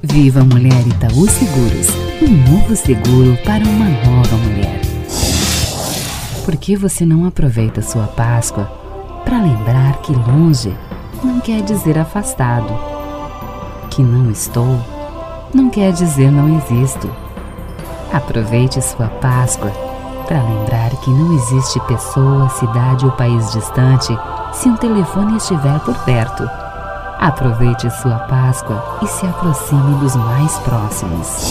Viva Mulher Itaú Seguros, um novo seguro para uma nova mulher. Por que você não aproveita sua Páscoa para lembrar que longe não quer dizer afastado? Que não estou não quer dizer não existo. Aproveite sua Páscoa para lembrar que não existe pessoa, cidade ou país distante se um telefone estiver por perto Aproveite sua Páscoa e se aproxime dos mais próximos.